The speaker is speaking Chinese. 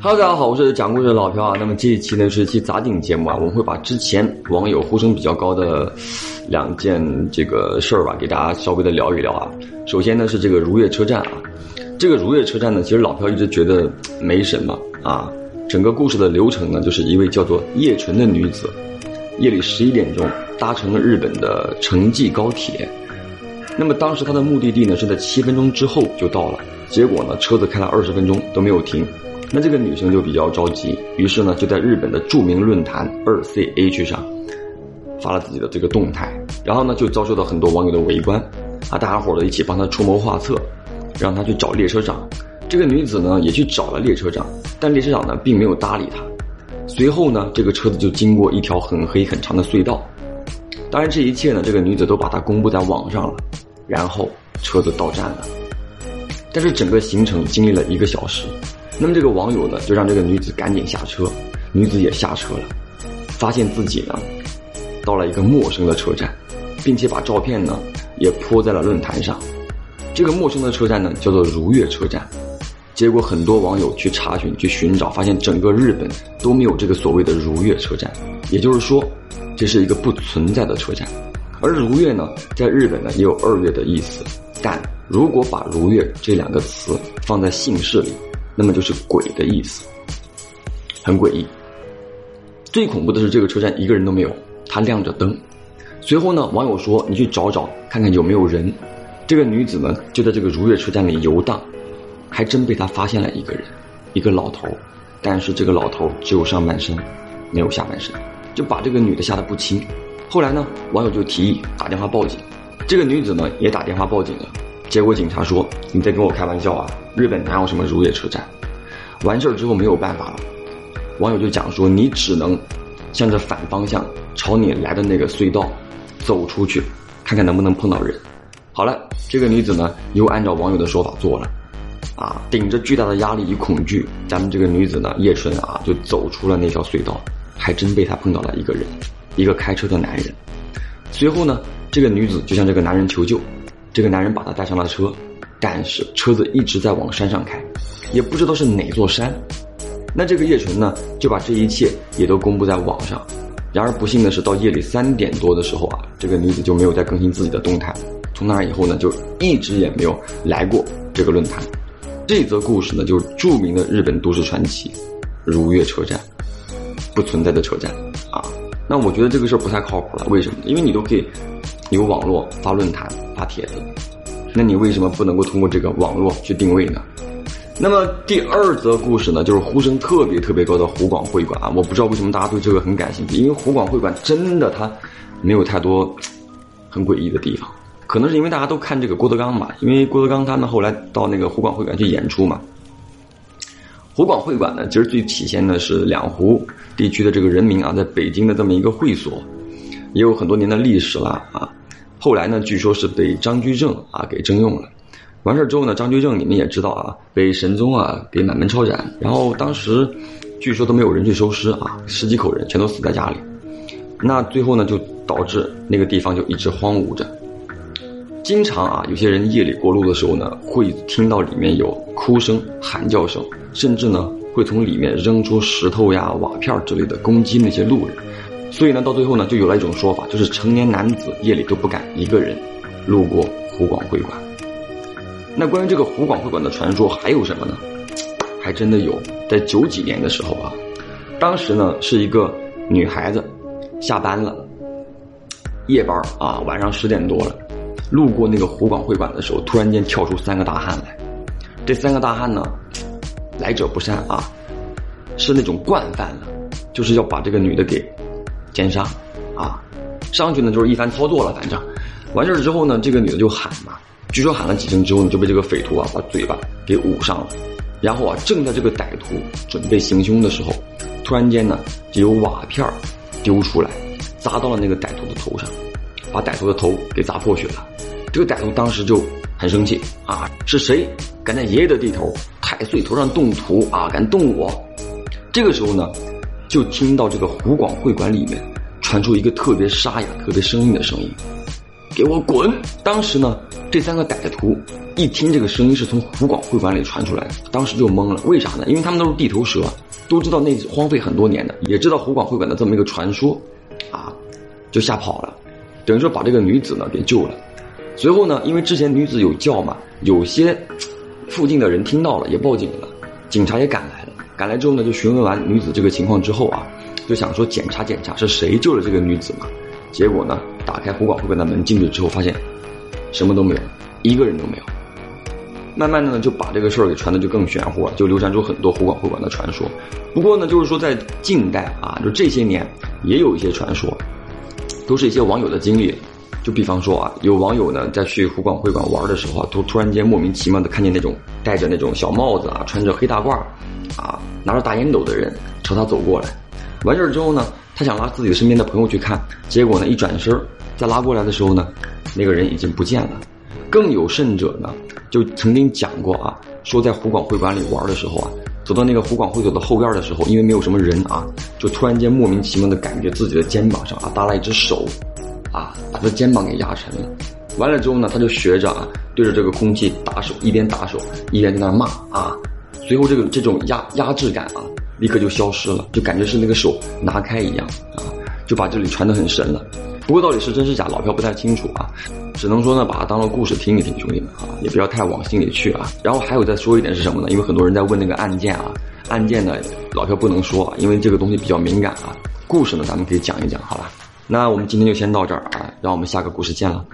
Hello，大家好，我是讲故事的老朴啊。那么这一期呢是一期杂顶节目啊，我们会把之前网友呼声比较高的两件这个事儿吧，给大家稍微的聊一聊啊。首先呢是这个如月车站啊，这个如月车站呢，其实老朴一直觉得没什么啊。整个故事的流程呢，就是一位叫做叶纯的女子，夜里十一点钟搭乘了日本的城际高铁。那么当时她的目的地呢是在七分钟之后就到了，结果呢车子开了二十分钟都没有停。那这个女生就比较着急，于是呢就在日本的著名论坛二 CH 上发了自己的这个动态，然后呢就遭受到很多网友的围观，啊，大家伙儿一起帮她出谋划策，让她去找列车长。这个女子呢也去找了列车长，但列车长呢并没有搭理她。随后呢这个车子就经过一条很黑很长的隧道，当然这一切呢这个女子都把它公布在网上了，然后车子到站了，但是整个行程经历了一个小时。那么这个网友呢，就让这个女子赶紧下车，女子也下车了，发现自己呢，到了一个陌生的车站，并且把照片呢也泼在了论坛上。这个陌生的车站呢叫做如月车站，结果很多网友去查询、去寻找，发现整个日本都没有这个所谓的如月车站，也就是说，这是一个不存在的车站。而如月呢，在日本呢也有二月的意思，但如果把如月这两个词放在姓氏里。那么就是鬼的意思，很诡异。最恐怖的是这个车站一个人都没有，它亮着灯。随后呢，网友说：“你去找找看看有没有人。”这个女子呢就在这个如月车站里游荡，还真被他发现了一个人，一个老头。但是这个老头只有上半身，没有下半身，就把这个女的吓得不轻。后来呢，网友就提议打电话报警，这个女子呢也打电话报警了。结果警察说：“你在跟我开玩笑啊！日本哪有什么如月车站？”完事儿之后没有办法了，网友就讲说：“你只能向着反方向，朝你来的那个隧道走出去，看看能不能碰到人。”好了，这个女子呢又按照网友的说法做了，啊，顶着巨大的压力与恐惧，咱们这个女子呢叶纯啊就走出了那条隧道，还真被她碰到了一个人，一个开车的男人。随后呢，这个女子就向这个男人求救。这个男人把她带上了车，但是车子一直在往山上开，也不知道是哪座山。那这个叶纯呢，就把这一切也都公布在网上。然而不幸的是，到夜里三点多的时候啊，这个女子就没有再更新自己的动态。从那以后呢，就一直也没有来过这个论坛。这则故事呢，就是著名的日本都市传奇——如月车站，不存在的车站啊。那我觉得这个事儿不太靠谱了。为什么？因为你都可以。有网络发论坛发帖子，那你为什么不能够通过这个网络去定位呢？那么第二则故事呢，就是呼声特别特别高的湖广会馆啊！我不知道为什么大家对这个很感兴趣，因为湖广会馆真的它没有太多很诡异的地方，可能是因为大家都看这个郭德纲嘛，因为郭德纲他们后来到那个湖广会馆去演出嘛。湖广会馆呢，其实最体现的是两湖地区的这个人民啊，在北京的这么一个会所，也有很多年的历史了啊。后来呢，据说是被张居正啊给征用了。完事儿之后呢，张居正你们也知道啊，被神宗啊给满门抄斩。然后当时据说都没有人去收尸啊，十几口人全都死在家里。那最后呢，就导致那个地方就一直荒芜着。经常啊，有些人夜里过路的时候呢，会听到里面有哭声、喊叫声，甚至呢会从里面扔出石头呀、瓦片之类的攻击那些路人。所以呢，到最后呢，就有了一种说法，就是成年男子夜里都不敢一个人路过湖广会馆。那关于这个湖广会馆的传说还有什么呢？还真的有，在九几年的时候啊，当时呢是一个女孩子下班了，夜班啊，晚上十点多了，路过那个湖广会馆的时候，突然间跳出三个大汉来。这三个大汉呢，来者不善啊，是那种惯犯了，就是要把这个女的给。奸杀，啊，上去呢就是一番操作了，反正完事儿之后呢，这个女的就喊嘛，据说喊了几声之后呢，就被这个匪徒啊把嘴巴给捂上了，然后啊，正在这个歹徒准备行凶的时候，突然间呢，就有瓦片丢出来，砸到了那个歹徒的头上，把歹徒的头给砸破血了。这个歹徒当时就很生气啊，是谁敢在爷爷的地头太岁头上动土啊？敢动我？这个时候呢。就听到这个湖广会馆里面传出一个特别沙哑、特别生硬的声音：“给我滚！”当时呢，这三个歹徒一听这个声音是从湖广会馆里传出来的，当时就懵了。为啥呢？因为他们都是地头蛇，都知道那荒废很多年的，也知道湖广会馆的这么一个传说，啊，就吓跑了，等于说把这个女子呢给救了。随后呢，因为之前女子有叫嘛，有些附近的人听到了也报警了，警察也赶来。赶来之后呢，就询问完女子这个情况之后啊，就想说检查检查是谁救了这个女子嘛。结果呢，打开湖广会馆的门进去之后，发现什么都没有，一个人都没有。慢慢的呢，就把这个事儿给传的就更玄乎了，就流传出很多湖广会馆的传说。不过呢，就是说在近代啊，就这些年也有一些传说，都是一些网友的经历。就比方说啊，有网友呢在去湖广会馆玩的时候啊，突突然间莫名其妙的看见那种戴着那种小帽子啊，穿着黑大褂，啊，拿着大烟斗的人朝他走过来。完事儿之后呢，他想拉自己身边的朋友去看，结果呢一转身再拉过来的时候呢，那个人已经不见了。更有甚者呢，就曾经讲过啊，说在湖广会馆里玩的时候啊，走到那个湖广会所的后院的时候，因为没有什么人啊，就突然间莫名其妙的感觉自己的肩膀上啊搭了一只手，啊，把他肩膀给压沉了。完了之后呢，他就学着啊，对着这个空气打手，一边打手一边在那骂啊。随后这个这种压压制感啊，立刻就消失了，就感觉是那个手拿开一样啊，就把这里传得很神了。不过到底是真是假，老朴不太清楚啊，只能说呢，把它当做故事听一听，兄弟们啊，也不要太往心里去啊。然后还有再说一点是什么呢？因为很多人在问那个案件啊，案件呢，老朴不能说啊，因为这个东西比较敏感啊。故事呢，咱们可以讲一讲，好吧？那我们今天就先到这儿啊，让我们下个故事见了。